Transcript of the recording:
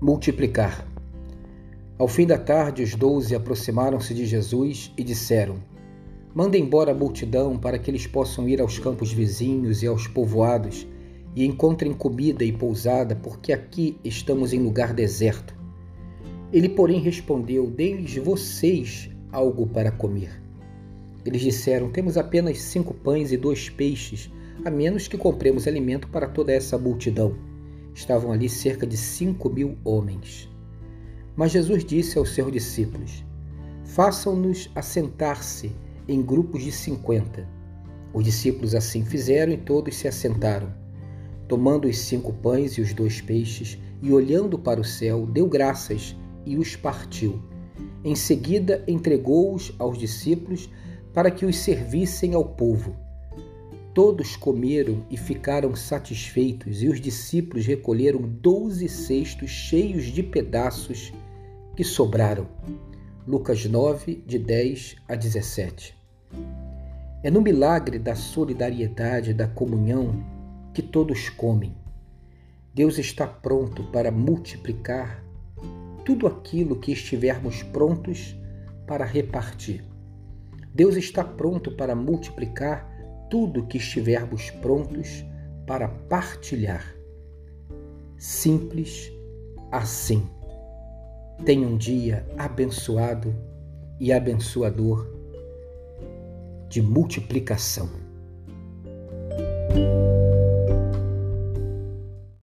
Multiplicar. Ao fim da tarde, os doze aproximaram-se de Jesus e disseram: Manda embora a multidão para que eles possam ir aos campos vizinhos e aos povoados e encontrem comida e pousada, porque aqui estamos em lugar deserto. Ele, porém, respondeu: Deem-lhes vocês algo para comer. Eles disseram: Temos apenas cinco pães e dois peixes, a menos que compremos alimento para toda essa multidão. Estavam ali cerca de cinco mil homens. Mas Jesus disse aos seus discípulos: Façam-nos assentar-se em grupos de cinquenta. Os discípulos assim fizeram e todos se assentaram. Tomando os cinco pães e os dois peixes, e olhando para o céu, deu graças e os partiu. Em seguida, entregou-os aos discípulos para que os servissem ao povo. Todos comeram e ficaram satisfeitos, e os discípulos recolheram doze cestos cheios de pedaços que sobraram. Lucas 9, de 10 a 17. É no milagre da solidariedade, da comunhão, que todos comem. Deus está pronto para multiplicar tudo aquilo que estivermos prontos para repartir. Deus está pronto para multiplicar tudo que estivermos prontos para partilhar. Simples assim. Tenha um dia abençoado e abençoador de multiplicação.